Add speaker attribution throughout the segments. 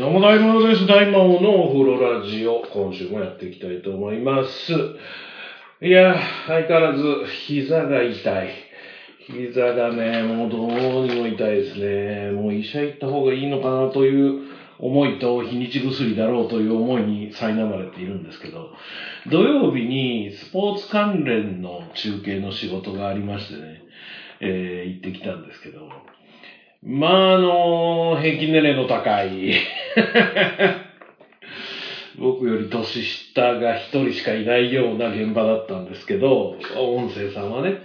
Speaker 1: どうも大魔王です。大魔王のお風呂ラジオ、今週もやっていきたいと思います。いや、相変わらず膝が痛い。膝がね、もうどうにも痛いですね。もう医者行った方がいいのかなという思いと日にち薬だろうという思いに苛まれているんですけど、土曜日にスポーツ関連の中継の仕事がありましてね、えー行ってきたんですけど、まあ、あの、平均年齢の高い、僕より年下が一人しかいないような現場だったんですけど、音声さんはね、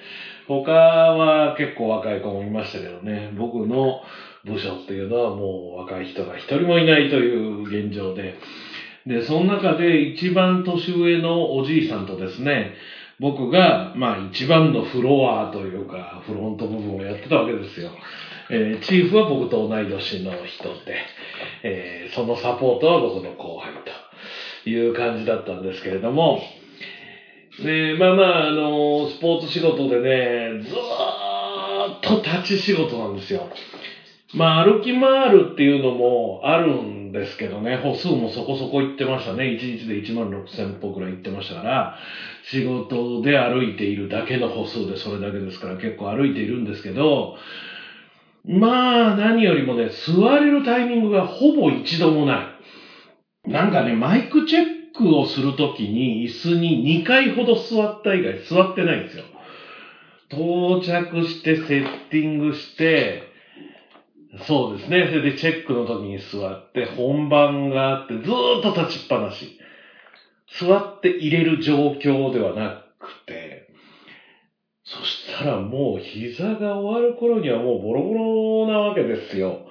Speaker 1: 他は結構若い子もいましたけどね、僕の部署っていうのはもう若い人が一人もいないという現状で、で、その中で一番年上のおじいさんとですね、僕が、まあ一番のフロアというか、フロント部分をやってたわけですよ。えーチーフは僕と同い年の人で、えーそのサポートは僕の後輩という感じだったんですけれども、で、まあまあ、あの、スポーツ仕事でね、ずーっと立ち仕事なんですよ。まあ、歩き回るっていうのもあるんですけどね、歩数もそこそこ行ってましたね。1日で1万6千歩くらい行ってましたから、仕事で歩いているだけの歩数でそれだけですから結構歩いているんですけど、まあ、何よりもね、座れるタイミングがほぼ一度もない。なんかね、マイクチェックをするときに椅子に2回ほど座った以外座ってないんですよ。到着してセッティングして、そうですね。それでチェックの時に座って、本番があって、ずーっと立ちっぱなし。座って入れる状況ではなくて、そしたらもう膝が終わる頃にはもうボロボロなわけですよ。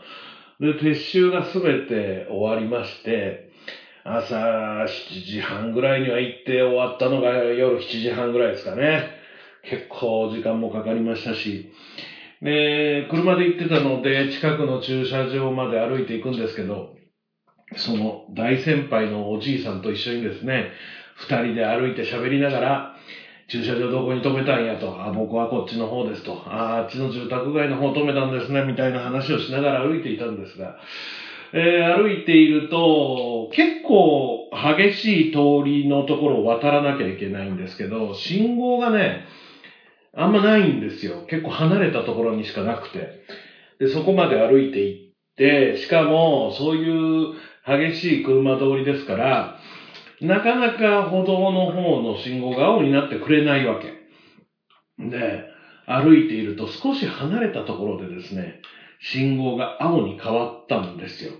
Speaker 1: で、撤収がすべて終わりまして、朝7時半ぐらいには行って終わったのが夜7時半ぐらいですかね。結構時間もかかりましたし、で、車で行ってたので、近くの駐車場まで歩いていくんですけど、その大先輩のおじいさんと一緒にですね、二人で歩いて喋りながら、駐車場どこに止めたんやと、あ、僕はこっちの方ですと、あ、あっちの住宅街の方止めたんですね、みたいな話をしながら歩いていたんですが、えー歩いていると、結構激しい通りのところを渡らなきゃいけないんですけど、信号がね、あんまないんですよ。結構離れたところにしかなくて。で、そこまで歩いて行って、しかも、そういう激しい車通りですから、なかなか歩道の方の信号が青になってくれないわけ。で、歩いていると少し離れたところでですね、信号が青に変わったんですよ。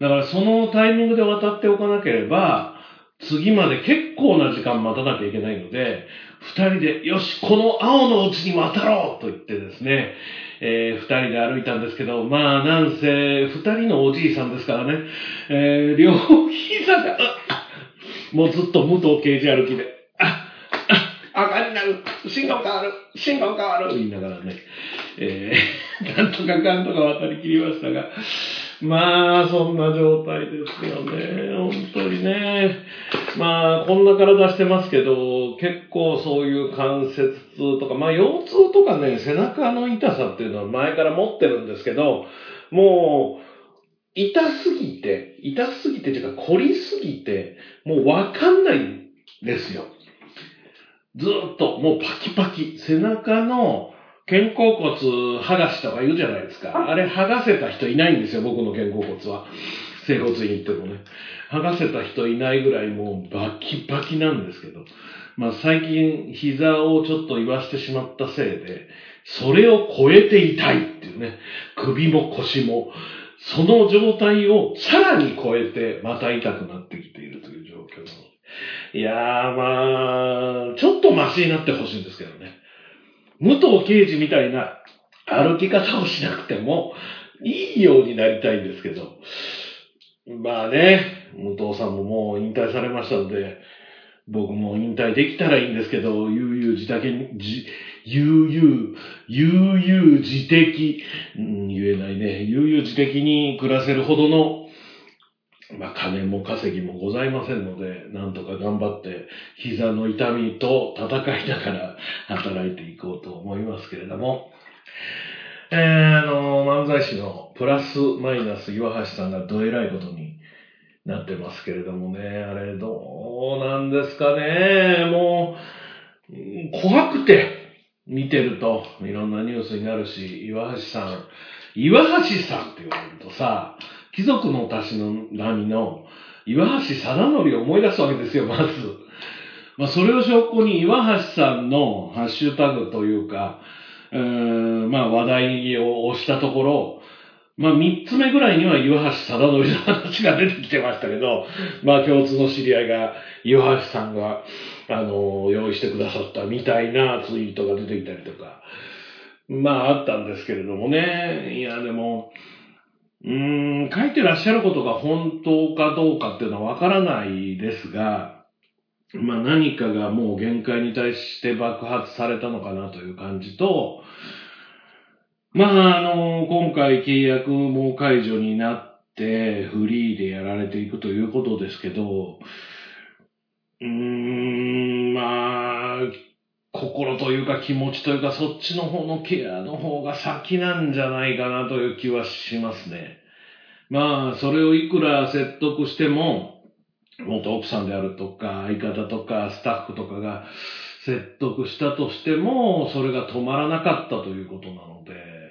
Speaker 1: だからそのタイミングで渡っておかなければ、次まで結構な時間待たなきゃいけないので、二人で、よし、この青のうちに渡ろうと言ってですね、えー二人で歩いたんですけど、まあ、なんせ、二人のおじいさんですからね、えー両膝が、もうずっと武藤刑事歩きで、あ、あ、赤になる、信号変わる、信号変わる、言いながらね、えーなんとかかんとか渡り切りましたが、まあ、そんな状態ですよね。本当にね。まあ、こんな体してますけど、結構そういう関節痛とか、まあ、腰痛とかね、背中の痛さっていうのは前から持ってるんですけど、もう、痛すぎて、痛すぎてっていうか、凝りすぎて、もうわかんないんですよ。ずーっと、もうパキパキ。背中の肩甲骨剥がしとか言うじゃないですか。あれ剥がせた人いないんですよ、僕の肩甲骨は。整骨院行ってもね。剥がせた人いないぐらいもうバキバキなんですけど。まあ最近膝をちょっと言わしてしまったせいで、それを超えて痛いっていうね。首も腰も。その状態をさらに超えてまた痛くなってきているという状況なの。いやーまあ、ちょっとマシになってほしいんですけどね。武藤刑事みたいな歩き方をしなくてもいいようになりたいんですけど。まあね、武藤さんももう引退されましたので、僕も引退できたらいいんですけど、悠々自適に、じ悠々、悠々自適、うん、言えないね、悠々自適に暮らせるほどの、まあ金も稼ぎもございませんので、なんとか頑張って、膝の痛みと戦いながら 働いていこうと思いますけれども、えー、あの、漫才師のプラスマイナス岩橋さんがどえらいことになってますけれどもね、あれどうなんですかね、もう、怖くて見てると。いろんなニュースになるし、岩橋さん、岩橋さんって言われるとさ、貴族のたしの波の岩橋貞則を思い出すわけですよ、まず。まあ、それを証拠に岩橋さんのハッシュタグというか、うーんまあ話題を押したところ、まあ、三つ目ぐらいには岩橋貞則の話が出てきてましたけど、まあ、共通の知り合いが、岩橋さんが、あの、用意してくださったみたいなツイートが出てきたりとか、まあ、あったんですけれどもね。いや、でも、うーん、書いてらっしゃることが本当かどうかっていうのはわからないですが、まあ何かがもう限界に対して爆発されたのかなという感じと、まあ、あの、今回契約も解除になって、フリーでやられていくということですけど、うーん、まあ、心というか気持ちというかそっちの方のケアの方が先なんじゃないかなという気はしますね。まあ、それをいくら説得しても、元奥さんであるとか、相方とか、スタッフとかが説得したとしても、それが止まらなかったということなので、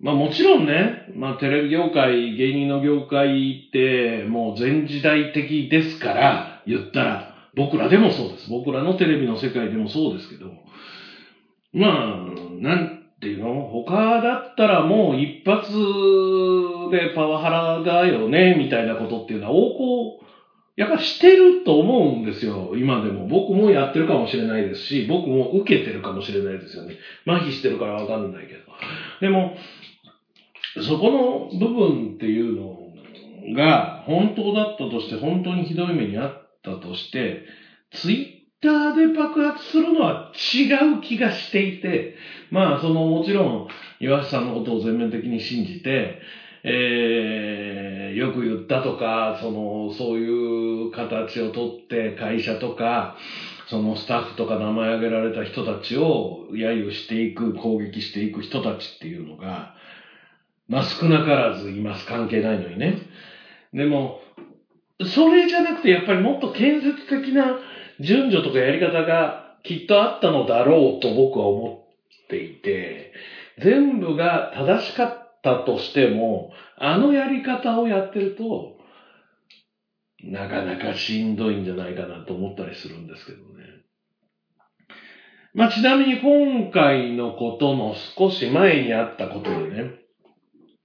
Speaker 1: まあもちろんね、まあテレビ業界、芸人の業界ってもう全時代的ですから、言ったら、僕らでもそうです。僕らのテレビの世界でもそうですけど、まあ、なんていうの？他だったらもう一発でパワハラだよね、みたいなことっていうのは横行、やっぱしてると思うんですよ、今でも。僕もやってるかもしれないですし、僕も受けてるかもしれないですよね。麻痺してるからわかんないけど。でも、そこの部分っていうのが本当だったとして、本当にひどい目にあったとして、ツイッターで爆発するのは違う気がしていて、まあ、そのもちろん、岩橋さんのことを全面的に信じて、えー、よく言ったとか、その、そういう形をとって会社とか、そのスタッフとか名前挙げられた人たちを揶揄していく、攻撃していく人たちっていうのが、まあ少なからずいます。関係ないのにね。でも、それじゃなくてやっぱりもっと建設的な順序とかやり方がきっとあったのだろうと僕は思っていて、全部が正しかったとしても、あのやり方をやってると、なかなかしんどいんじゃないかなと思ったりするんですけどね。まあ、ちなみに今回のことの少し前にあったことでね、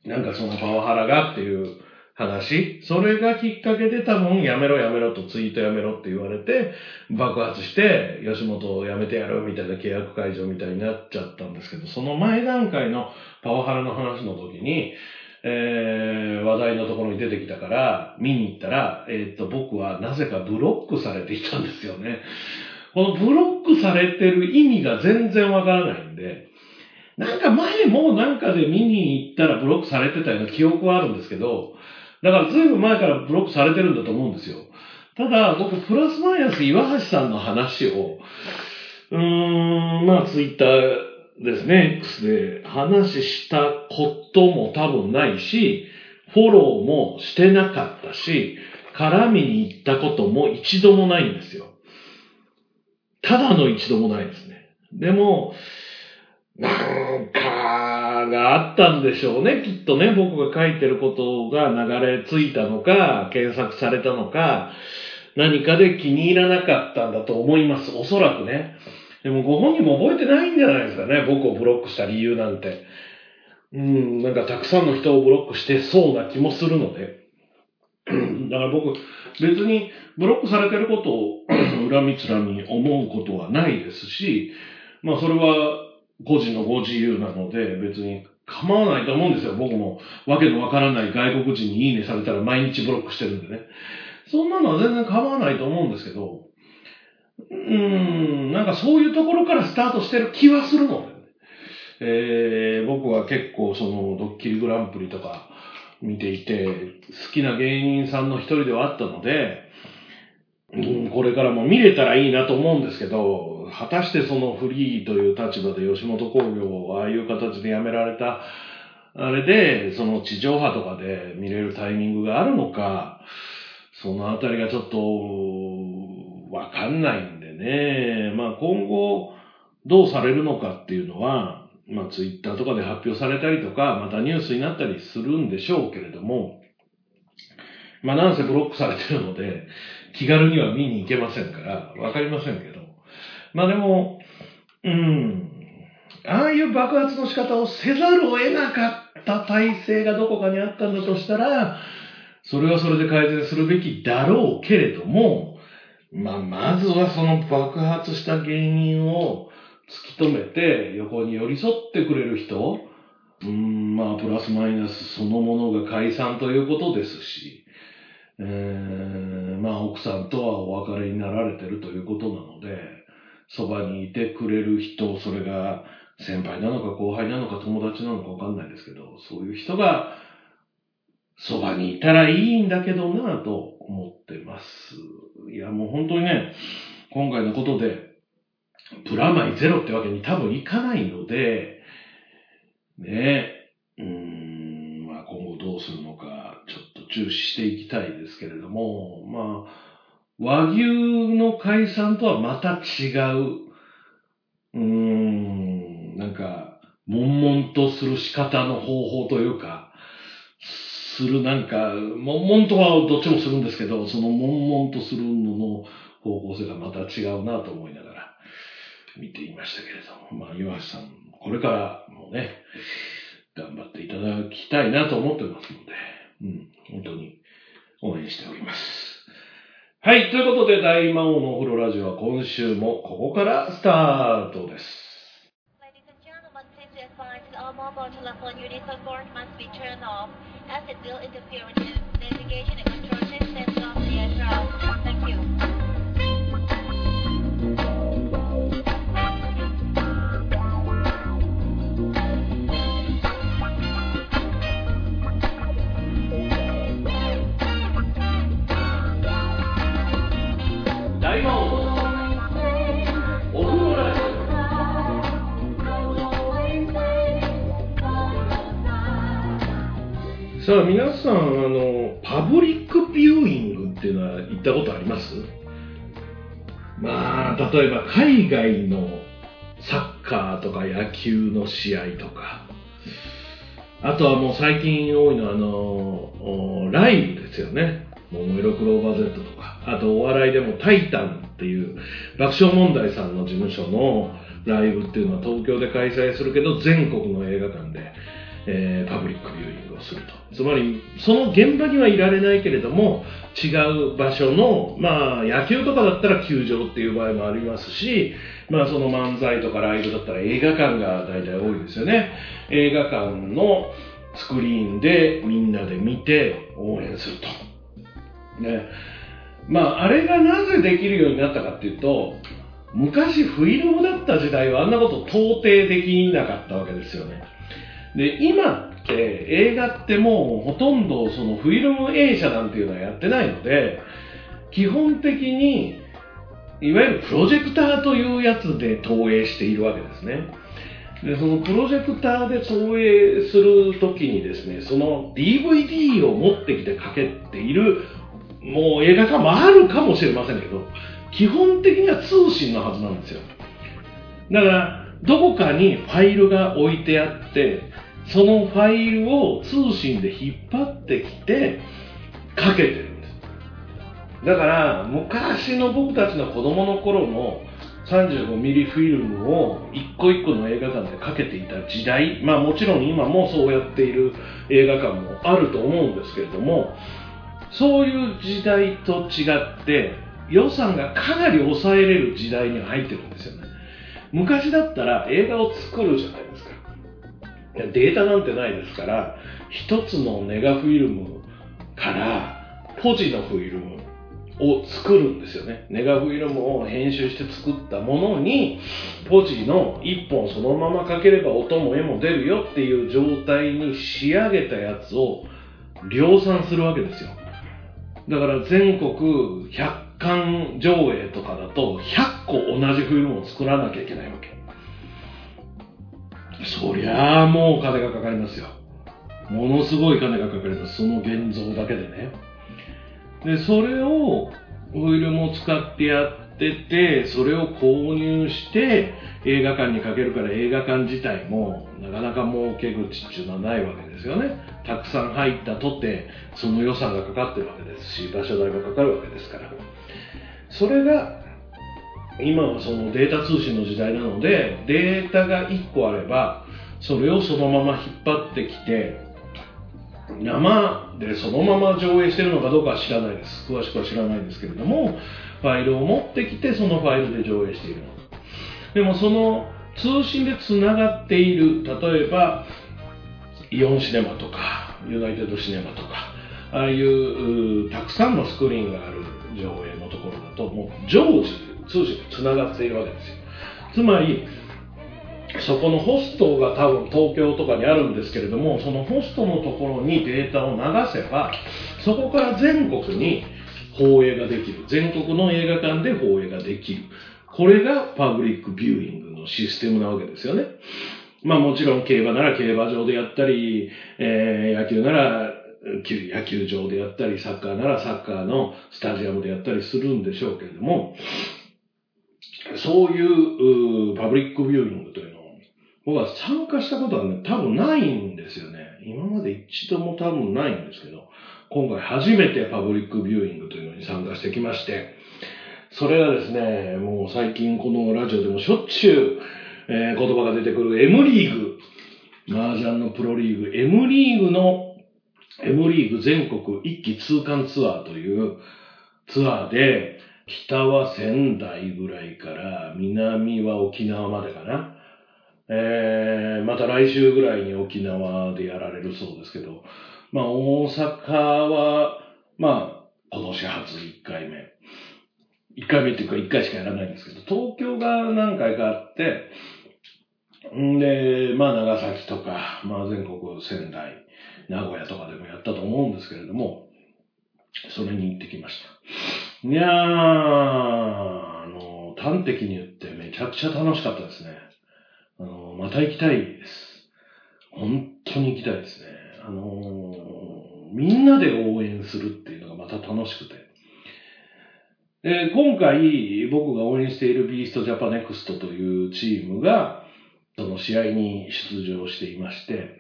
Speaker 1: なんかそのパワハラがっていう話、それがきっかけで多分やめろやめろとツイートやめろって言われて爆発して吉本を辞めてやるみたいな契約解除みたいになっちゃったんですけど、その前段階のパワハラの話の時に、えー、話題のところに出てきたから見に行ったら、えー、っと僕はなぜかブロックされていたんですよね。このブロックされてる意味が全然わからないんで、なんか前もなんかで見に行ったらブロックされてたような記憶はあるんですけど、だからずいぶん前からブロックされてるんだと思うんですよ。ただ、僕、プラスマイナス岩橋さんの話を、うーん、まあ、ツイッターですね、X で話したことも多分ないし、フォローもしてなかったし、絡みに行ったことも一度もないんですよ。ただの一度もないですね。でも、なんかがあったんでしょうね、きっとね。僕が書いてることが流れ着いたのか、検索されたのか、何かで気に入らなかったんだと思います。おそらくね。でもご本人も覚えてないんじゃないですかね、僕をブロックした理由なんて。うん、なんかたくさんの人をブロックしてそうな気もするので。だから僕、別にブロックされてることを恨みつらみ思うことはないですし、まあそれは個人のご自由なので、別に構わないと思うんですよ。僕もわけのわからない外国人にいいねされたら毎日ブロックしてるんでね。そんなのは全然構わないと思うんですけど、うーん、なんかそういうところからスタートしてる気はするので、ね、えー、僕は結構そのドッキリグランプリとか見ていて、好きな芸人さんの一人ではあったので、うん、これからも見れたらいいなと思うんですけど、果たしてそのフリーという立場で吉本興業をああいう形で辞められた、あれで、その地上波とかで見れるタイミングがあるのか、そのあたりがちょっと、わかんないんでね。まあ今後、どうされるのかっていうのは、まあツイッターとかで発表されたりとか、またニュースになったりするんでしょうけれども、まあなんせブロックされてるので、気軽には見に行けませんから、わかりませんけど。まあでも、うん、ああいう爆発の仕方をせざるを得なかった体制がどこかにあったんだとしたら、それはそれで改善するべきだろうけれども、まあ、まずはその爆発した原因を突き止めて、横に寄り添ってくれる人、うん、まあ、プラスマイナスそのものが解散ということですし、えー、まあ、奥さんとはお別れになられてるということなので、そばにいてくれる人、それが先輩なのか後輩なのか友達なのかわかんないですけど、そういう人がそばにいたらいいんだけどなぁと思ってます。いや、もう本当にね、今回のことで、プラマイゼロってわけに多分いかないので、ね、うーん、まあ今後どうするのか、ちょっと注視していきたいですけれども、まあ、和牛の解散とはまた違う、うーん、なんか、悶々とする仕方の方法というか、するなんか、悶々とはどっちもするんですけど、その悶々とするのの方向性がまた違うなと思いながら見ていましたけれども、まあ、岩橋さん、これからもね、頑張っていただきたいなと思ってますので、うん、本当に応援しております。はい、ということで大魔王のおロラジオは今週もここからスタートです。皆さん、あの、パブリックビューイングっていうのは行ったことあります？まあ、例えば海外のサッカーとか野球の試合とか、あとはもう最近多いのは、あの、ライブですよね。ももいろクローバー Z とか、あとお笑いでもタイタンっていう爆笑問題さんの事務所のライブっていうのは東京で開催するけど全国の映画館でえー、パブリックビューイングをすると。つまり、その現場にはいられないけれども、違う場所の、まあ、野球とかだったら球場っていう場合もありますし、まあ、その漫才とかライブだったら映画館が大体多いですよね。映画館のスクリーンでみんなで見て応援すると。ね。まあ、あれがなぜできるようになったかっていうと、昔フィルムだった時代はあんなこと到底できなかったわけですよね。で、今って映画ってもうほとんどそのフィルム映写なんていうのはやってないので、基本的にいわゆるプロジェクターというやつで投影しているわけですね。で、そのプロジェクターで投影するときにですね、その DVD を持ってきてかけている、もう映画館もあるかもしれませんけど、基本的には通信のはずなんですよ。だから、どこかにファイルが置いてあって、そのファイルを通信で引っ張ってきてかけてるんです。だから昔の僕たちの子供の頃の35ミリフィルムを一個一個の映画館でかけていた時代、まあもちろん今もそうやっている映画館もあると思うんですけれども、そういう時代と違って予算がかなり抑えれる時代に入ってるんですよね。昔だったら映画を作るじゃないですか。データなんてないですから、一つのネガフィルムからポジのフィルムを作るんですよね。ネガフィルムを編集して作ったものに、ポジの一本そのままかければ音も絵も出るよっていう状態に仕上げたやつを量産するわけですよ。だから全国100館上映とかだと100個同じフィルムを作らなきゃいけないわけ。そりゃあもう金がかかりますよ。ものすごい金がかかります。その現像だけでね。で、それをフィルムを使ってやってて、それを購入して映画館にかけるから映画館自体もなかなか儲け口っていうのはないわけですよね。たくさん入ったとて、その予算がかかってるわけですし、場所代がかかるわけですから。それが今はそのデータ通信の時代なので、データが1個あれば、それをそのまま引っ張ってきて、生でそのまま上映してるのかどうかは知らないです。詳しくは知らないんですけれども、ファイルを持ってきて、そのファイルで上映しているのでもその通信でつながっている、例えば、イオンシネマとか、ユナイテッドシネマとか、ああいうたくさんのスクリーンがある上映のところだと、もう常時通信でつながっているわけですよ。つまり、そこのホストが多分東京とかにあるんですけれども、そのホストのところにデータを流せば、そこから全国に放映ができる。全国の映画館で放映ができる。これがパブリックビューイングのシステムなわけですよね。まあもちろん競馬なら競馬場でやったり、えー、野球なら野球場でやったり、サッカーならサッカーのスタジアムでやったりするんでしょうけれども、そういうパブリックビューイングというのを、僕は参加したことはね、多分ないんですよね。今まで一度も多分ないんですけど、今回初めてパブリックビューイングというのに参加してきまして、それがですね、もう最近このラジオでもしょっちゅう、えー、言葉が出てくる M リーグ、麻雀のプロリーグ、M リーグの M リーグ全国一期通貫ツアーというツアーで、北は仙台ぐらいから南は沖縄までかな。えー、また来週ぐらいに沖縄でやられるそうですけど、まあ大阪は、まあ今年初1回目。1回目っていうか1回しかやらないんですけど、東京が何回かあって、んで、まあ長崎とか、まあ全国仙台、名古屋とかでもやったと思うんですけれども、それに行ってきました。いやー、あの、端的に言ってめちゃくちゃ楽しかったですね。あの、また行きたいです。本当に行きたいですね。あの、みんなで応援するっていうのがまた楽しくて。で今回僕が応援しているビーストジャパネクストというチームが、その試合に出場していまして、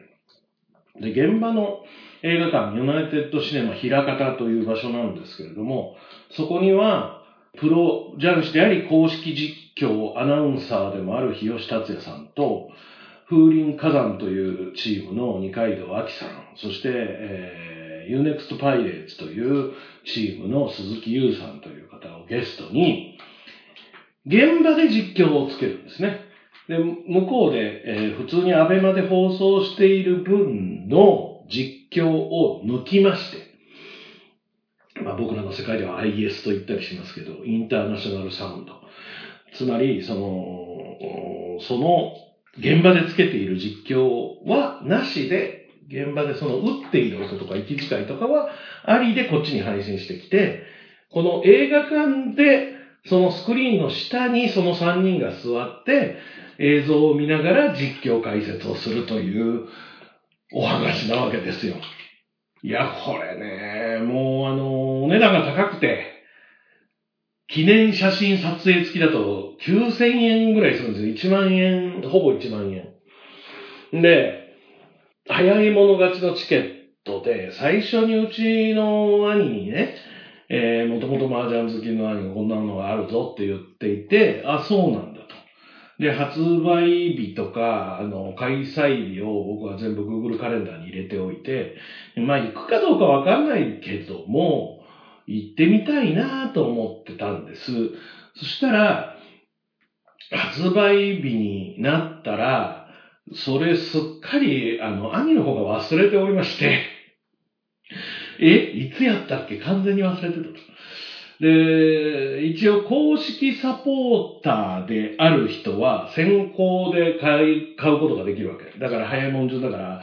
Speaker 1: で、現場の映画館、ユナイテッドシネマ平方という場所なんですけれども、そこには、プロ雀士であり公式実況アナウンサーでもある日吉達也さんと、風林火山というチームの二階堂明さん、そして、えー、UNEXT パイレーツというチームの鈴木優さんという方をゲストに、現場で実況をつけるんですね。で、向こうで、えー、普通にアベマで放送している分の実況を抜きまして、まあ僕らの世界では IS と言ったりしますけど、インターナショナルサウンド。つまり、その、その現場でつけている実況はなしで、現場でその打っている音とか息遣いとかはありでこっちに配信してきて、この映画館でそのスクリーンの下にその3人が座って映像を見ながら実況解説をするというお話なわけですよ。いや、これね、もうあの、お値段が高くて、記念写真撮影付きだと9000円ぐらいするんですよ。1万円、ほぼ1万円。で、早い者勝ちのチケットで、最初にうちの兄にね、えー、もともと麻雀好きの兄がこんなのがあるぞって言っていて、あ、そうなんだ。で、発売日とか、あの、開催日を僕は全部 Google カレンダーに入れておいて、まあ行くかどうかわかんないけども、行ってみたいなと思ってたんです。そしたら、発売日になったら、それすっかり、あの、兄の方が忘れておりまして、え、いつやったっけ？完全に忘れてた。で、一応公式サポーターである人は先行で買い、買うことができるわけ。だから早いもん順だから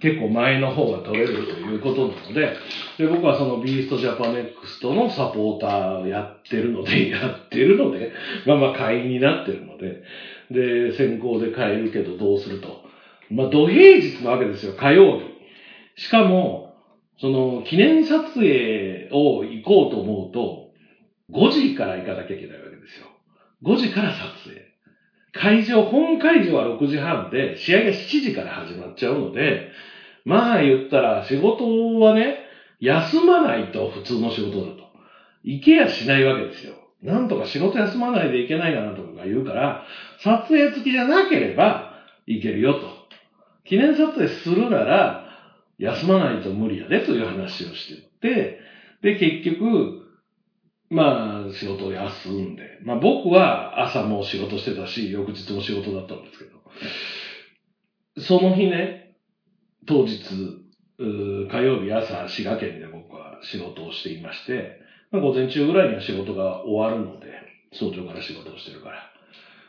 Speaker 1: 結構前の方が取れるということなので、で、僕はそのビーストジャパネックストのサポーターをやってるので、やってるので、まあまあ会員になってるので、で、先行で買えるけどどうすると。まあ、土平日なわけですよ、火曜日。しかも、その、記念撮影を行こうと思うと、5時から行かなきゃいけないわけですよ。5時から撮影。会場、本会場は6時半で、試合が7時から始まっちゃうので、まあ言ったら仕事はね、休まないと普通の仕事だと。行けやしないわけですよ。なんとか仕事休まないでいけないかなとか言うから、撮影付きじゃなければいけるよと。記念撮影するなら、休まないと無理やでという話をしてって、で、結局、まあ、仕事を休んで。まあ僕は朝も仕事してたし、翌日も仕事だったんですけど。その日ね、当日、火曜日朝、滋賀県で僕は仕事をしていまして、まあ、午前中ぐらいには仕事が終わるので、早朝から仕事をしてるから。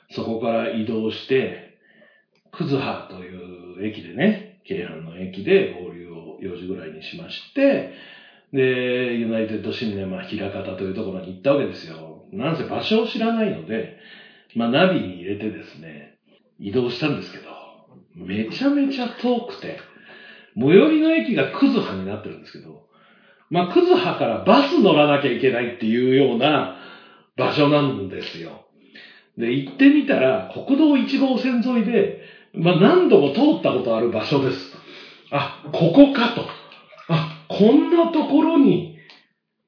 Speaker 1: そこから移動して、クズハという駅でね、京阪の駅で合流を4時ぐらいにしまして、で、ユナイテッドシネマ平方というところに行ったわけですよ。なんせ場所を知らないので、まあナビに入れてですね、移動したんですけど、めちゃめちゃ遠くて、最寄りの駅がクズハになってるんですけど、まあクズハからバス乗らなきゃいけないっていうような場所なんですよ。で、行ってみたら、国道1号線沿いで、まあ何度も通ったことある場所です。あ、ここかと。こんなところに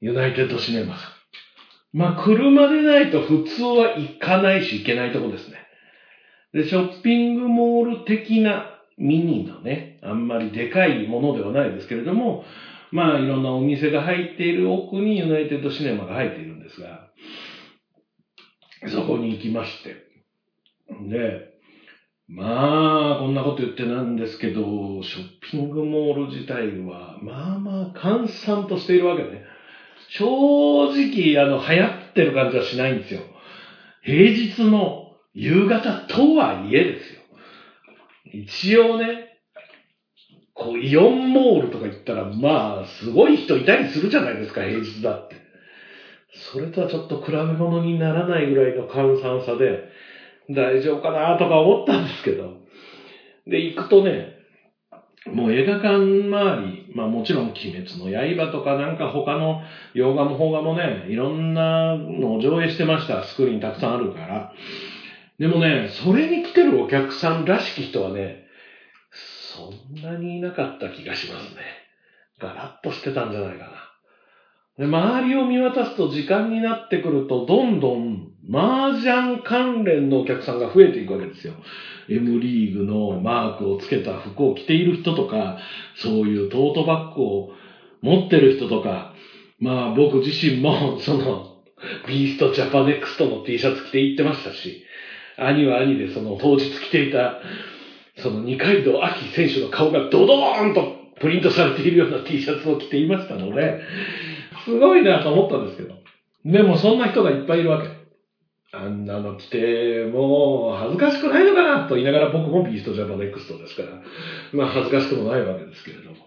Speaker 1: ユナイテッドシネマが。まあ、車でないと普通は行かないし行けないとこですね。で、ショッピングモール的なミニのね、あんまりでかいものではないですけれども、まあ、いろんなお店が入っている奥にユナイテッドシネマが入っているんですが、そこに行きまして。で、まあ、こんなこと言ってなんですけど、ショッピングモール自体は、まあまあ、閑散としているわけね。正直、あの、流行ってる感じはしないんですよ。平日の夕方とはいえですよ。一応ね、こう、イオンモールとか行ったら、まあ、すごい人いたりするじゃないですか、平日だって。それとはちょっと比べ物にならないぐらいの閑散さで、大丈夫かなとか思ったんですけど。で、行くとね、もう映画館周り、まあもちろん鬼滅の刃とかなんか他の洋画も邦画もね、いろんなのを上映してました。スクリーンたくさんあるから。でもね、それに来てるお客さんらしき人はね、そんなにいなかった気がしますね。ガラッとしてたんじゃないかな。で、周りを見渡すと時間になってくると、どんどん麻雀関連のお客さんが増えていくわけですよ。M リーグのマークをつけた服を着ている人とか、そういうトートバッグを持ってる人とか、まあ僕自身もそのビーストジャパネクストの T シャツ着て行ってましたし、兄は兄でその当日着ていた、その二階堂秋選手の顔がドドーンとプリントされているような T シャツを着ていましたので、すごいなと思ったんですけど。でもそんな人がいっぱいいるわけ。あんなの着て、もう恥ずかしくないのかなと言いながら僕もビーストジャパネクストですから、まあ恥ずかしくもないわけですけれども。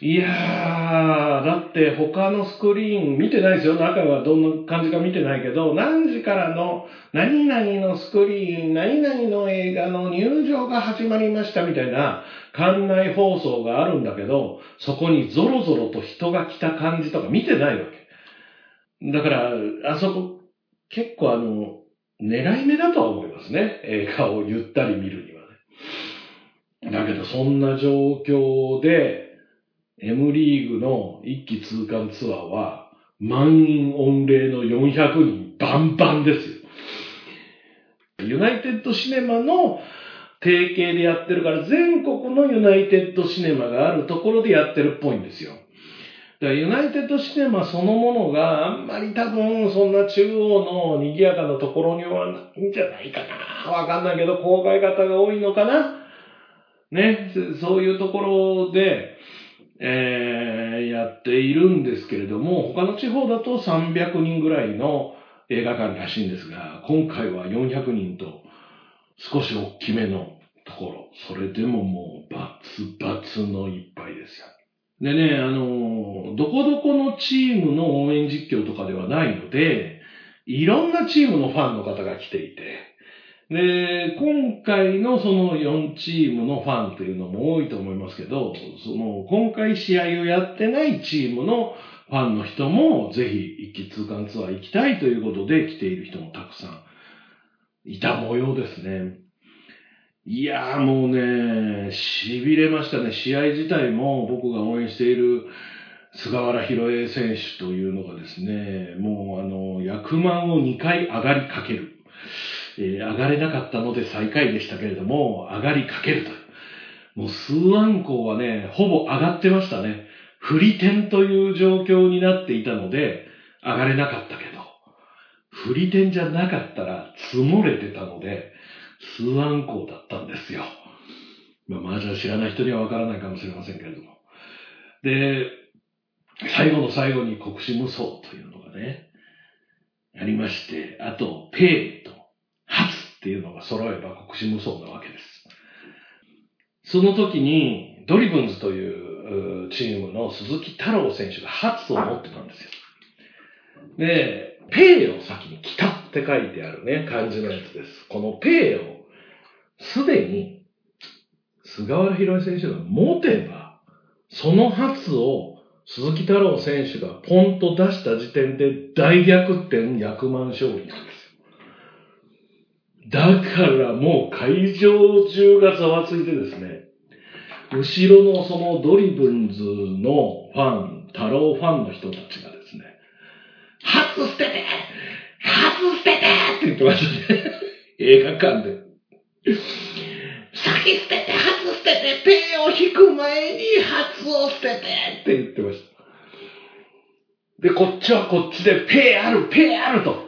Speaker 1: いやー、だって他のスクリーン見てないですよ。中はどんな感じか見てないけど、何時からの何々のスクリーン、何々の映画の入場が始まりましたみたいな館内放送があるんだけど、そこにゾロゾロと人が来た感じとか見てないわけ。だから、あそこ結構あの、狙い目だとは思いますね。映画をゆったり見るにはね。だけどそんな状況で、M リーグの一期通貫ツアーは、満員御礼の400人バンバンですよ。ユナイテッドシネマの提携でやってるから、全国のユナイテッドシネマがあるところでやってるっぽいんですよ。だユナイテッドシネマそのものがあんまり多分そんな中央の賑やかなところにはないんじゃないかな。わかんないけど、郊外型が多いのかな。ね、そういうところで、えー、やっているんですけれども、他の地方だと300人ぐらいの映画館らしいんですが、今回は400人と少し大きめのところ、それでももうバツバツのいっぱいですよ。でね、あの、どこどこのチームの応援実況とかではないので、いろんなチームのファンの方が来ていて、で、今回のその4チームのファンというのも多いと思いますけど、その、今回試合をやってないチームのファンの人も、ぜひ一気通貫ツアー行きたいということで来ている人もたくさんいた模様ですね。いやーもうね、痺れましたね。試合自体も僕が応援している菅原博恵選手というのがですね、もうあの、役満を2回上がりかける。えー、上がれなかったので最下位でしたけれども、上がりかけると。もう数案校はね、ほぼ上がってましたね。振り点という状況になっていたので、上がれなかったけど、振り点じゃなかったら積もれてたので、数案校だったんですよ。まあ、麻雀知らない人にはわからないかもしれませんけれども。で、最後の最後に国士無双というのがね、ありまして、あと、ペイと發っていうのが揃えば国士無双なわけです。その時に、ドリブンズというチームの鈴木太郎選手が發を持ってたんですよ。で、ペイを先に来たって書いてあるね、漢字のやつです。このペイを、すでに、菅原博選手が持てば、その發を鈴木太郎選手がポンと出した時点で大逆転100万勝利なんですよ。だからもう会場中がざわついてですね、後ろのそのドリブンズのファン、太郎ファンの人たちがですね、發捨てて發捨ててって言ってましたね。映画館で。發捨てて、發捨てて、ペイを引く前に發を捨ててって言ってました。で、こっちはこっちで、ペイある、ペイあると。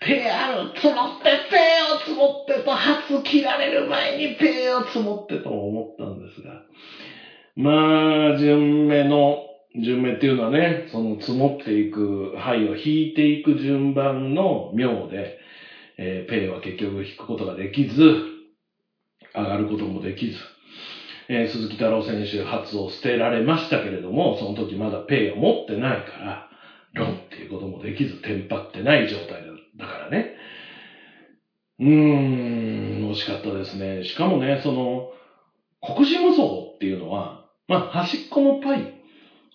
Speaker 1: ペイある、積もって、ペイをツモってと、發切られる前にペイをツモってと思ったんですが。まあ、順目の順目っていうのはね、そのツモっていく牌を引いていく順番の妙で、えー、ペイは結局引くことができず、上がることもできず、えー、鈴木太郎選手發を捨てられましたけれども、その時まだペイを持ってないから、ロンっていうこともできず、テンパってない状態だからね。うーん、惜しかったですね。しかもね、その、黒人無双っていうのは、まあ、端っこのパイ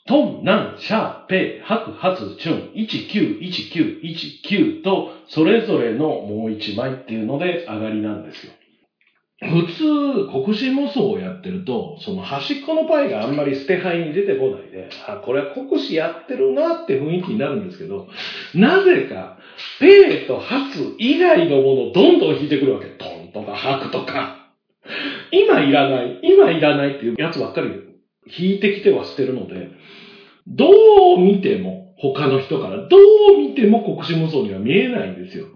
Speaker 1: トン、ナン、シャー、ペイ、ハク、ハツ、チュン、191919と、それぞれのもう一枚っていうので上がりなんですよ。普通、国士無双をやってると、その端っこのパイがあんまり捨て牌に出てこないで、あ、これは国士やってるなって雰囲気になるんですけど、なぜか、ペイとハツ以外のものをどんどん引いてくるわけ。トンとかハクとか。今いらない、今いらないっていうやつばっかり引いてきては捨てるので、どう見ても、他の人からどう見ても国士無双には見えないんですよ。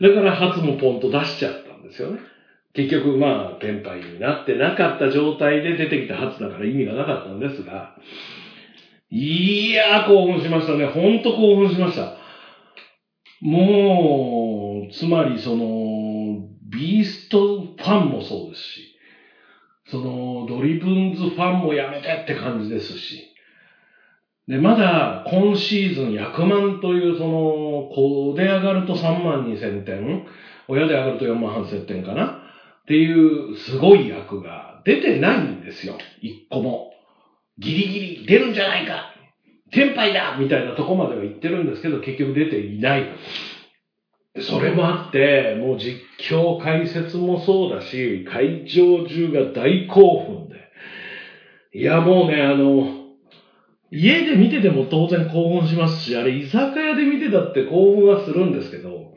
Speaker 1: だから初もポンと出しちゃったんですよね。結局まあ、ペンパイになってなかった状態で出てきた初だから意味がなかったんですが、いやー、興奮しましたね。ほんと興奮しました。もう、つまりその、ビーストファンもそうですし、その、ドリブンズファンもやめてって感じですし、で、まだ今シーズン100万というその、子で上がると3万2千点、親で上がると4万半千点かなっていうすごい役が出てないんですよ。一個も。ギリギリ出るんじゃないか天敗だみたいなとこまでは言ってるんですけど、結局出ていない。それもあって、もう実況解説もそうだし、会場中が大興奮で。いや、もうね、あの、家で見てても当然興奮しますし、あれ居酒屋で見てたって興奮はするんですけど、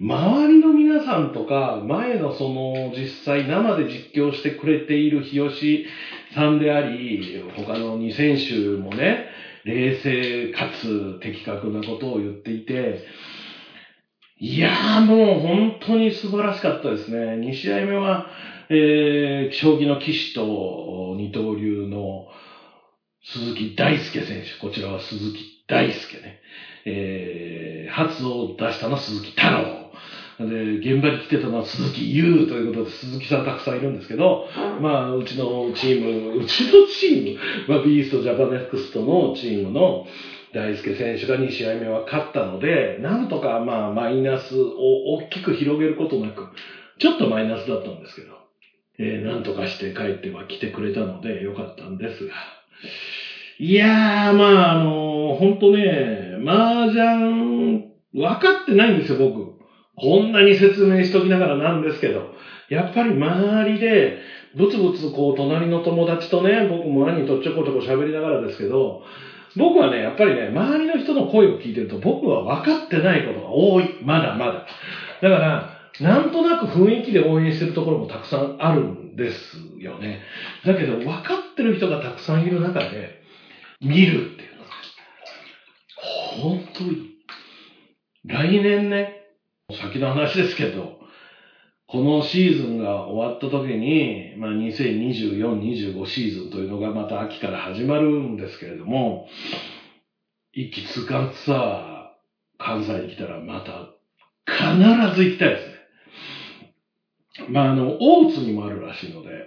Speaker 1: 周りの皆さんとか、前のその実際生で実況してくれている日吉さんであり、他の2選手もね、冷静かつ的確なことを言っていて、いやーもう本当に素晴らしかったですね。2試合目は、えー、将棋の騎士と二刀流の鈴木大輔選手。こちらは鈴木大輔ね。えー、初を出したのは鈴木太郎。で、現場に来てたのは鈴木優ということで、鈴木さんたくさんいるんですけど、まあ、うちのチーム、うちのチーム、まあ、ビーストジャパネックストのチームの大輔選手が2試合目は勝ったので、なんとかまあ、マイナスを大きく広げることなく、ちょっとマイナスだったんですけど、えー、なんとかして帰っては来てくれたのでよかったんですが、いやー、まあ、あのー、ほんとね、麻雀、分かってないんですよ、僕。こんなに説明しときながらなんですけど、やっぱり周りで、ブツブツこう、隣の友達とね、僕も兄とちょこちょこ喋りながらですけど、僕はね、やっぱりね、周りの人の声を聞いてると、僕は分かってないことが多い。まだまだ。だから、なんとなく雰囲気で応援してるところもたくさんあるんですよね。だけど、分かってる人がたくさんいる中で、見るっていうのは、本当に、来年ね、先の話ですけど、このシーズンが終わった時に、まあ、2024、25シーズンというのがまた秋から始まるんですけれども、一気通貫ツアー、関西に来たらまた必ず行きたいですね。まあ、あの、大津にもあるらしいので、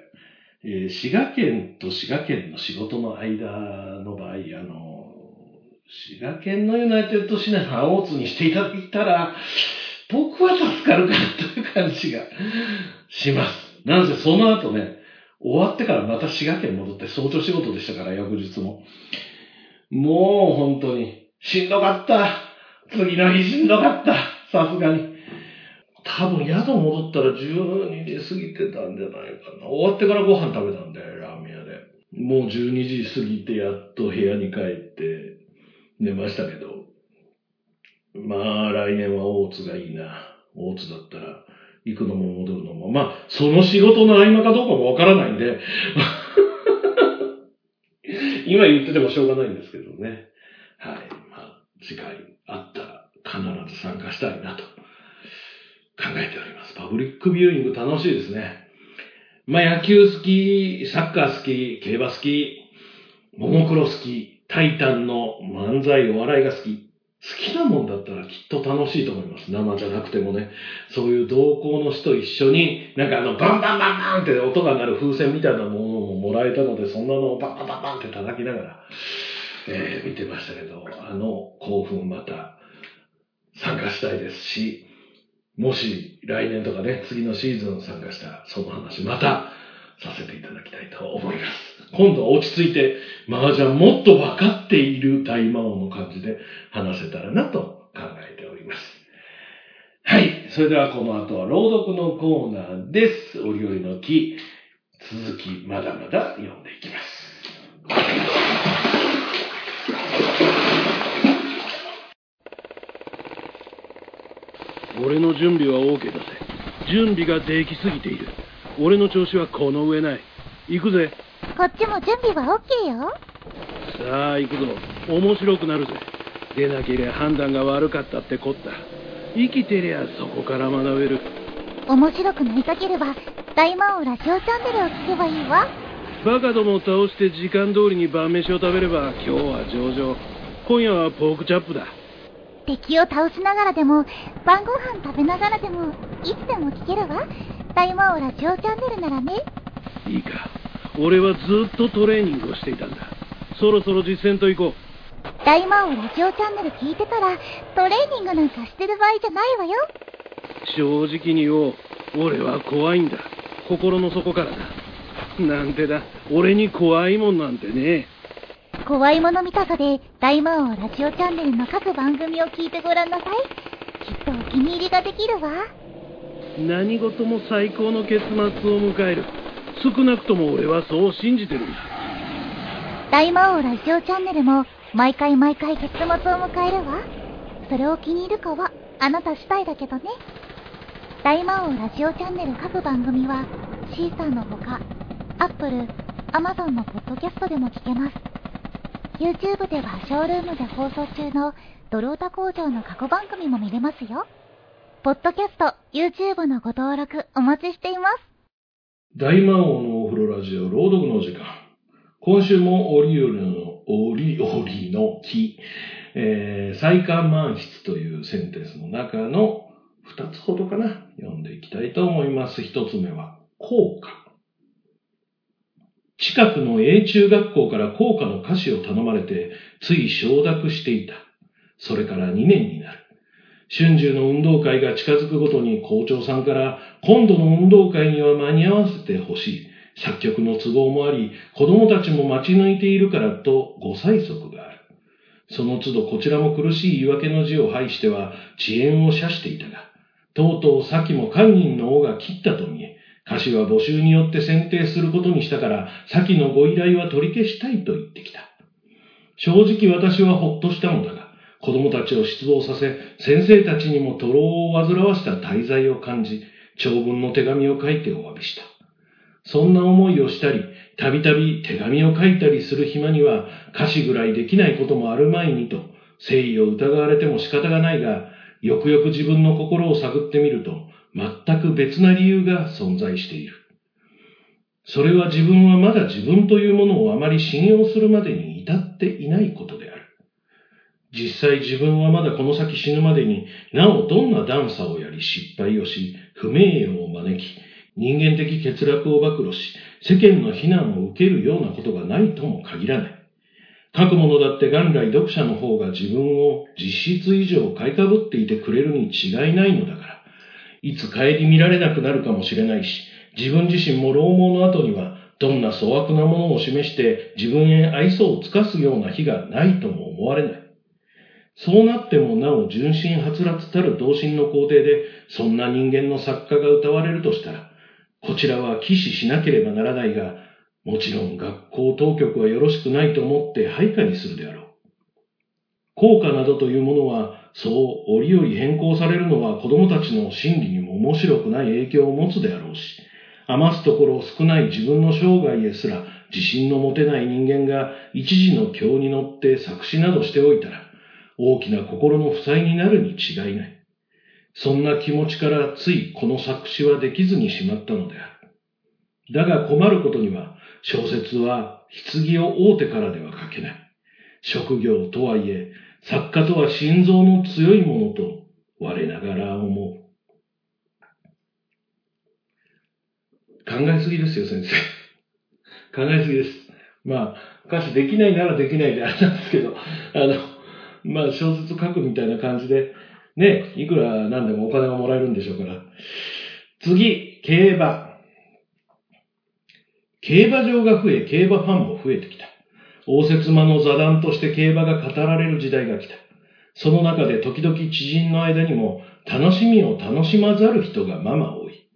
Speaker 1: えー、滋賀県と滋賀県の仕事の間の場合、あの、滋賀県のユナイテッドシネマ大津にしていただいたら、僕は助かるかなという感じがします。なんせその後ね、終わってからまた滋賀県戻って早朝仕事でしたから、翌日も。もう本当に、しんどかった。次の日しんどかった。さすがに。多分宿戻ったら12時過ぎてたんじゃないかな。終わってからご飯食べたんだよ、ラーメン屋で。もう12時過ぎてやっと部屋に帰って寝ましたけど。まあ、来年は大津がいいな。大津だったら、行くのも戻るのも。まあ、その仕事の合間かどうかもわからないんで、今言っててもしょうがないんですけどね。はい。まあ、次回あったら必ず参加したいなと考えております。パブリックビューイング楽しいですね。まあ、野球好き、サッカー好き、競馬好き、ももクロ好き、タイタンの漫才、お笑いが好き。好きなもんだったらきっと楽しいと思います。生じゃなくてもね。そういう同行の人一緒に、なんかあの、バンバンバンバンって音が鳴る風船みたいなものももらえたので、そんなのをバンバンバンバンって叩きながら、えー、見てましたけど、あの興奮また参加したいですし、もし来年とかね、次のシーズン参加したら、その話またさせていただきたいと思います。今度は落ち着いて、麻雀もっと分かっている大魔王の感じで話せたらなと考えております。はい。それではこの後は朗読のコーナーです。おりおりの木、続きまだまだ読んでいきます。
Speaker 2: 俺の準備は OK だぜ。準備ができすぎている。俺の調子はこの上ない。行くぜ。
Speaker 3: こっちも準備は OK よ。
Speaker 2: さあ、行くぞ。面白くなるぜ。出なけりゃ判断が悪かったってこった。生きてりゃそこから学べる。
Speaker 3: 面白くなりたければ、大魔王ラジオチャンネルを聞けばいいわ。
Speaker 2: バカどもを倒して時間通りに晩飯を食べれば今日は上々。今夜はポークチャップだ。
Speaker 3: 敵を倒しながらでも、晩ご飯食べながらでも、いつでも聞けるわ。大魔王ラジオチャンネルならね。
Speaker 2: いいか。俺はずっとトレーニングをしていたんだ。そろそろ実践と行こう。
Speaker 3: 大魔王ラジオチャンネル聞いてたら、トレーニングなんかしてる場合じゃないわよ。
Speaker 2: 正直に言おう。俺は怖いんだ。心の底からだ。なんてだ。俺に怖いもんなんてね。
Speaker 3: 怖いもの見たさで、大魔王ラジオチャンネルの各番組を聞いてごらんなさい。きっとお気に入りができるわ。
Speaker 2: 何事も最高の結末を迎える。少なくとも俺はそう信じてるんだ。
Speaker 3: 大魔王ラジオチャンネルも毎回毎回結末を迎えるわ。それを気に入るかはあなた次第だけどね。大魔王ラジオチャンネル各番組はシーサーのほか、アップル、アマゾンのポッドキャストでも聞けます。YouTube ではショールームで放送中のドロータ工場の過去番組も見れますよ。ポッドキャスト、YouTube のご登録お待ちしています。
Speaker 1: 大魔王のお風呂ラジオ朗読の時間。今週もオリオルの折々の木、えー、再感満室というセンテンスの中の二つほどかな、読んでいきたいと思います。一つ目は、校歌。近くの A 中学校から校歌の歌詞を頼まれて、つい承諾していた。それから2年になる。春秋の運動会が近づくごとに校長さんから、今度の運動会には間に合わせてほしい。作曲の都合もあり、子供たちも待ち抜いているからとご催促がある。その都度こちらも苦しい言い訳の字を排しては遅延を謝していたが、とうとう先も堪忍の尾が切ったと見え、歌詞は募集によって選定することにしたから、先のご依頼は取り消したいと言ってきた。正直私はほっとしたのだが、子供たちを失望させ、先生たちにも徒労を煩わした滞在を感じ、長文の手紙を書いてお詫びした。そんな思いをしたり、たびたび手紙を書いたりする暇には、歌詞ぐらいできないこともあるまいにと、誠意を疑われても仕方がないが、よくよく自分の心を探ってみると、全く別な理由が存在している。それは自分はまだ自分というものをあまり信用するまでに至っていないことである。実際自分はまだこの先死ぬまでになおどんな段差をやり失敗をし、不名誉を招き、人間的欠落を暴露し、世間の非難を受けるようなことがないとも限らない。書くものだって元来読者の方が自分を実質以上買いかぶっていてくれるに違いないのだから、いつ帰り見られなくなるかもしれないし、自分自身も老毛の後にはどんな粗悪なものを示して自分へ愛想をつかすような日がないとも思われない。そうなってもなお純真はつらつたる同心の皇帝で、そんな人間の作家が歌われるとしたら、こちらは騎士しなければならないが、もちろん学校当局はよろしくないと思って配下にするであろう。効果などというものは、そう折々変更されるのは子供たちの心理にも面白くない影響を持つであろうし、余すところ少ない自分の生涯へすら自信の持てない人間が一時の境に乗って作詞などしておいたら、大きな心の負債になるに違いない。そんな気持ちからついこの作詞はできずにしまったのである。だが困ることには、小説は棺を大手からでは書けない。職業とはいえ、作家とは心臓の強いものと我ながら思う。考えすぎですよ、先生。考えすぎです。まあ、歌詞できないならできないであれなんですけど、あの、まあ小説書くみたいな感じで、ね、いくらなんでもお金がもらえるんでしょうから。次、競馬。競馬場が増え、競馬ファンも増えてきた。応接間の座談として競馬が語られる時代が来た。その中で時々知人の間にも楽しみを楽しまざる人がまま多い。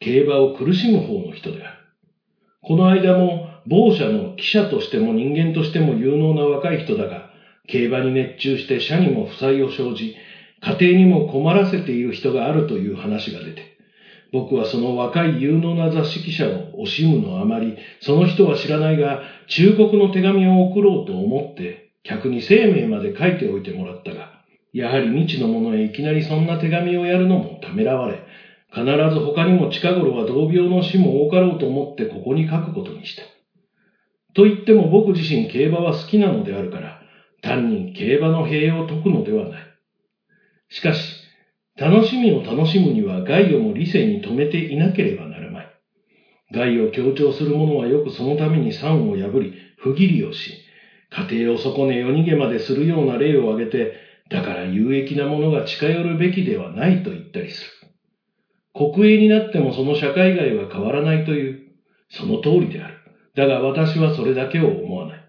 Speaker 1: 競馬を苦しむ方の人である。この間も某社の記者としても人間としても有能な若い人だが、競馬に熱中して社にも負債を生じ、家庭にも困らせている人があるという話が出て、僕はその若い有能な雑誌記者を惜しむのあまり、その人は知らないが、忠告の手紙を送ろうと思って、客に生命まで書いておいてもらったが、やはり未知の者へいきなりそんな手紙をやるのもためらわれ、必ず他にも近頃は同病の死も多かろうと思ってここに書くことにした。と言っても僕自身競馬は好きなのであるから、単に競馬の塀を解くのではない。しかし、楽しみを楽しむには害をも理性に止めていなければならない。害を強調する者はよくそのために酸を破り、不義理をし、家庭を損ね夜逃げまでするような例を挙げて、だから有益なものが近寄るべきではないと言ったりする。国営になってもその社会外は変わらないという、その通りである。だが私はそれだけを思わない。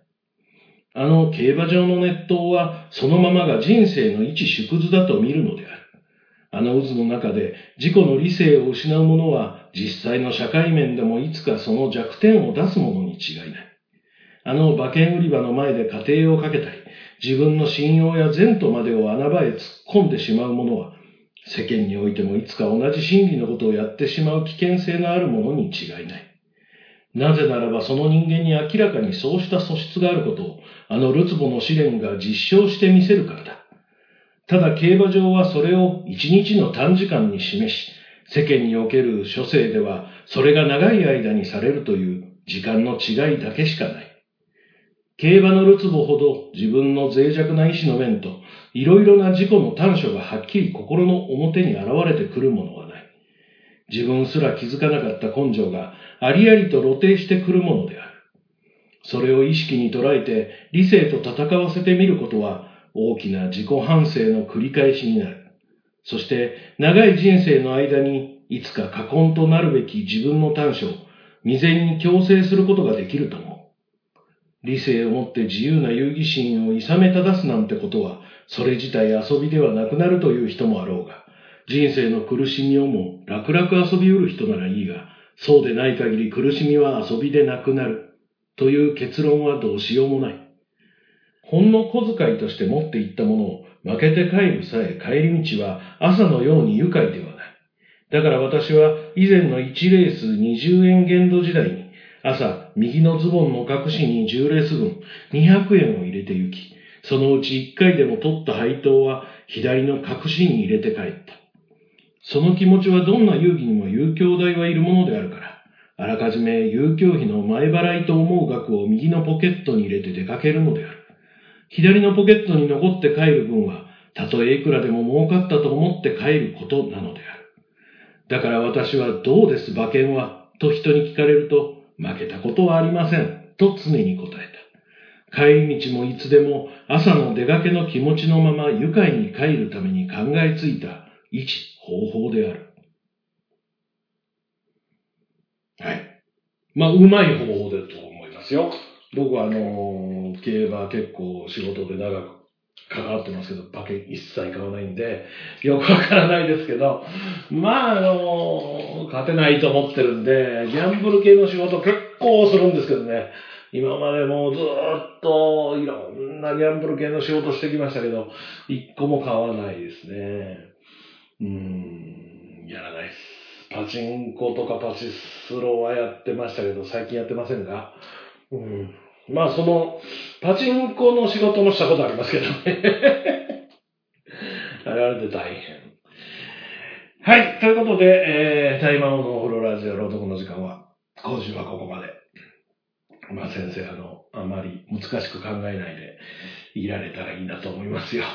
Speaker 1: あの競馬場の熱湯はそのままが人生の一縮図だと見るのである。あの渦の中で自己の理性を失う者は実際の社会面でもいつかその弱点を出すものに違いない。あの馬券売り場の前で家庭をかけたり、自分の信用や前途までを穴場へ突っ込んでしまう者は、世間においてもいつか同じ真理のことをやってしまう危険性のあるものに違いない。なぜならばその人間に明らかにそうした素質があることを、あのルツボの試練が実証してみせるからだ。ただ競馬場はそれを一日の短時間に示し、世間における諸生ではそれが長い間にされるという時間の違いだけしかない。競馬のるつぼほど自分の脆弱な意志の面と、いろいろな自己の短所がはっきり心の表に現れてくるもの。自分すら気づかなかった根性がありありと露呈してくるものである。それを意識に捉えて理性と戦わせてみることは大きな自己反省の繰り返しになる。そして長い人生の間にいつか過根となるべき自分の短所を未然に強制することができると思う。理性をもって自由な遊戯心を諌め正すなんてことは、それ自体遊びではなくなるという人もあろうが、人生の苦しみをも楽々遊びうる人ならいいが、そうでない限り苦しみは遊びでなくなる。という結論はどうしようもない。ほんの小遣いとして持っていったものを負けて帰るさえ帰り道は朝のように愉快ではない。だから私は以前の1レース20円限度時代に朝右のズボンの隠しに10レース分200円を入れて行き、そのうち1回でも取った配当は左の隠しに入れて帰った。その気持ちはどんな遊戯にも遊興代はいるものであるから、あらかじめ遊興費の前払いと思う額を右のポケットに入れて出かけるのである。左のポケットに残って帰る分は、たとえいくらでも儲かったと思って帰ることなのである。だから私はどうです馬券は？と人に聞かれると、負けたことはありませんと常に答えた。帰り道もいつでも朝の出かけの気持ちのまま愉快に帰るために考えついた一方法である。はい。まあ、うまい方法だと思いますよ。僕はあのー、競馬結構仕事で長く関わってますけど、馬券一切買わないんで、よくわからないですけど、まあ、あの、勝てないと思ってるんで、ギャンブル系の仕事結構するんですけどね、今までもうずっといろんなギャンブル系の仕事してきましたけど、一個も買わないですね。うん、やらないです。パチンコとかパチスロはやってましたけど、最近やってませんが、うん。まあその、パチンコの仕事もしたことありますけどね。あれあれで大変。はい。ということで、えー、大魔王のお風呂ラジオ朗読の時間は、今週はここまで。まあ先生、あの、あまり難しく考えないでいられたらいいなと思いますよ。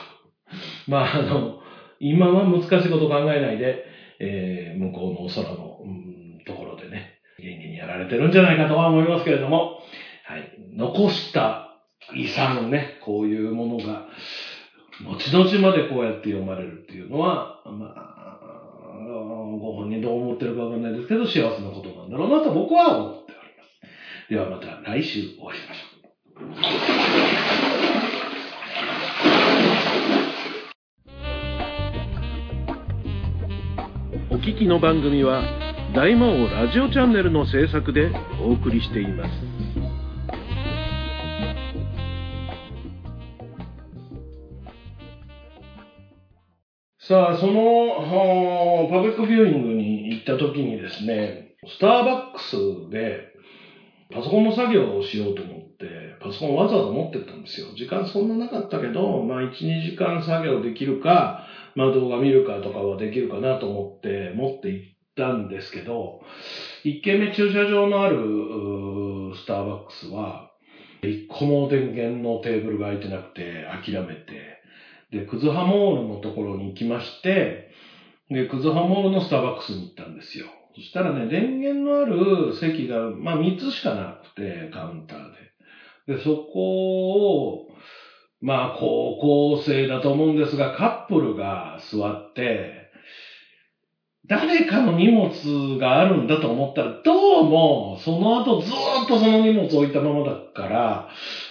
Speaker 1: まああの、今は難しいこと考えないで、えー、向こうのお空の、うん、ところでね、元気にやられてるんじゃないかとは思いますけれども、はい。残した遺産ね、こういうものが、後々までこうやって読まれるっていうのは、まあ、ご本人どう思ってるかわかんないですけど、幸せなことなんだろうなと僕は思っております。ではまた来週お会いしまし
Speaker 2: ょう。聞きの番組は大魔王ラジオチャンネルの制作でお送りしています。
Speaker 1: さあ、その、パブリックビューイングに行った時にですね、スターバックスでパソコンの作業をしようと思、パソコンわざわざ持ってったんですよ。時間そんななかったけど、まあ1、2時間作業できるか、まあ動画見るかとかはできるかなと思って持って行ったんですけど、1軒目駐車場のあるスターバックスは、1個も電源のテーブルが空いてなくて諦めて、で、クズハモールのところに行きまして、で、クズハモールのスターバックスに行ったんですよ。そしたらね、電源のある席が、まあ3つしかなくて、カウンターで。で、そこを、まあ高校生だと思うんですが、カップルが座って、誰かの荷物があるんだと思ったら、どうも、その後ずーっとその荷物を置いたままだから、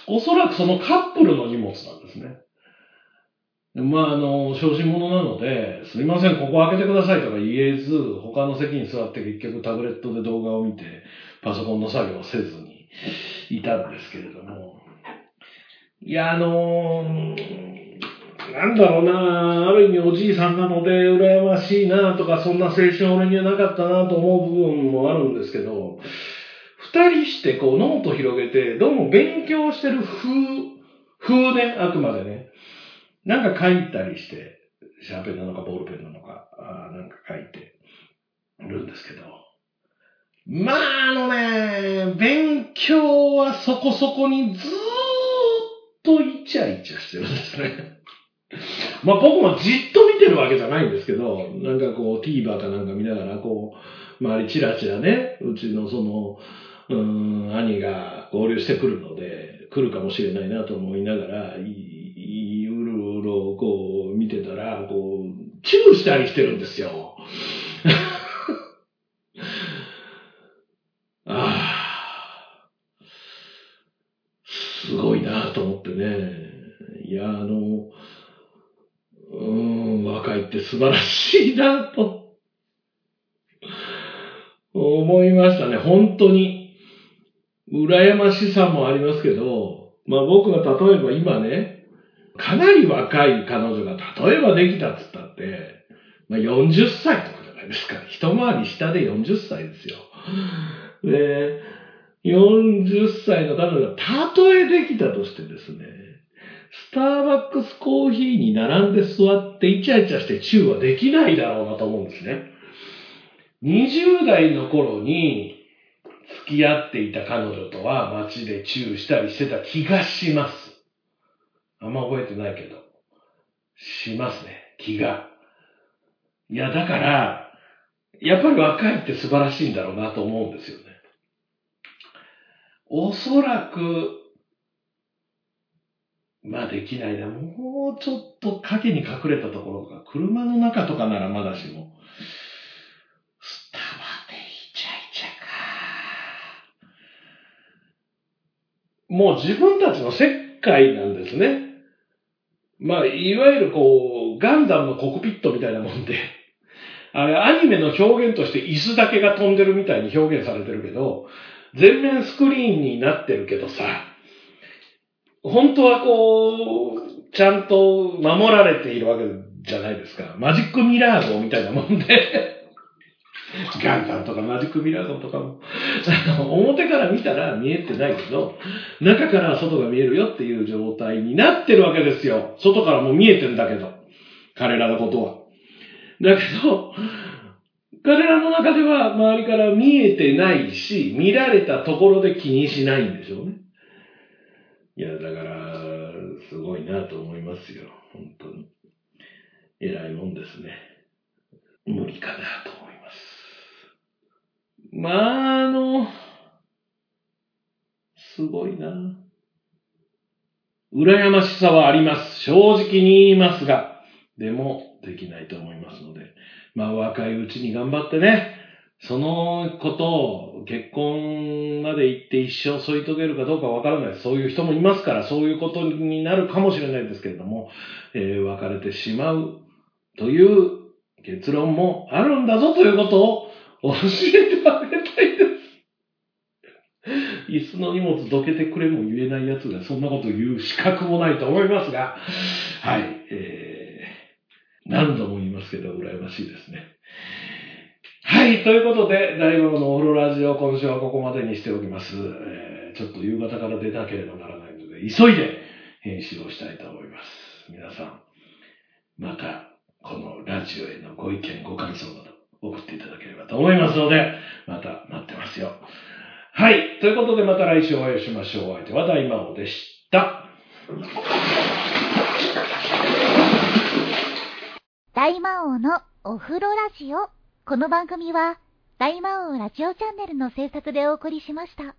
Speaker 1: おそらくそのカップルの荷物なんですね。まあ、あの、小心者なので、すいません、ここ開けてくださいとか言えず、他の席に座って結局タブレットで動画を見て、パソコンの作業をせずにいたんですけれども。いや、あのなんだろうな、ある意味おじいさんなので羨ましいなとか、そんな青春俺にはなかったなと思う部分もあるんですけど、二人してこうノート広げて、どうも勉強してる風、風ね、あくまでね。なんか書いたりして、シャーペンなのかボールペンなのか、あなんか書いてるんですけど。まあ、あのね、勉強はそこそこにずーっとイチャイチャしてるんですね。まあ僕もじっと見てるわけじゃないんですけど、なんかこう TVer かなんか見ながら、こう、周りチラチラね、うちのその、うん、兄が合流してくるので、来るかもしれないなと思いながら、いい、うろうろこう見てたら、こう、チューしたりしてるんですよ。ああ、すごいなと思ってね。いや、あの、うーん、若いって素晴らしいなと、思いましたね。本当に。羨ましさもありますけど、まあ僕が例えば今ね、かなり若い彼女が例えばできたっつったって、まあ40歳とかじゃないですか。一回り下で40歳ですよ。で、40歳の彼女がたとえできたとしてですね、スターバックスコーヒーに並んで座ってイチャイチャしてチューはできないだろうなと思うんですね。20代の頃に付き合っていた彼女とは街でチューしたりしてた気がします。あんま覚えてないけど。しますね。気が。いや、だから、やっぱり若いって素晴らしいんだろうなと思うんですよね。おそらく、まあできないな。もうちょっと影に隠れたところとか、車の中とかならまだしも、スタバでイチャイチャか。もう自分たちの世界なんですね。まあ、いわゆるこう、ガンダムのコクピットみたいなもんで、あれ、アニメの表現として椅子だけが飛んでるみたいに表現されてるけど、全面スクリーンになってるけどさ、本当はこう、ちゃんと守られているわけじゃないですか。マジックミラー号みたいなもんで、ガンダムとかマジックミラー号とかも、あ の表から見たら見えてないけど、中から外が見えるよっていう状態になってるわけですよ。外からも見えてんだけど。彼らのことは。だけど、彼らの中では周りから見えてないし、見られたところで気にしないんでしょうね。いや、だから、すごいなと思いますよ。本当に。偉いもんですね。無理かなと思います。まあ、あの、すごいな。羨ましさはあります。正直に言いますが、でもできないと思いますので、まあ若いうちに頑張ってね、そのことを結婚まで行って一生添い遂げるかどうかわからない。そういう人もいますから、そういうことになるかもしれないですけれども、えー別れてしまうという結論もあるんだぞということを教えてあげたいです。椅子の荷物どけてくれも言えないやつがそんなこと言う資格もないと思いますが、はい、えー、何度もますけど、羨ましいですね。はい、ということで、大魔王のオフロラジオ、今週はここまでにしておきます。えー、ちょっと夕方から出なければならないので、急いで編集をしたいと思います。皆さん、また、このラジオへのご意見、ご感想など送っていただければと思いますので、また待ってますよ。はい。ということで、また来週お会いしましょう。お相手は大魔王でした。
Speaker 3: 大魔王のお風呂ラジオ。この番組は、大魔王ラジオチャンネルの制作でお送りしました。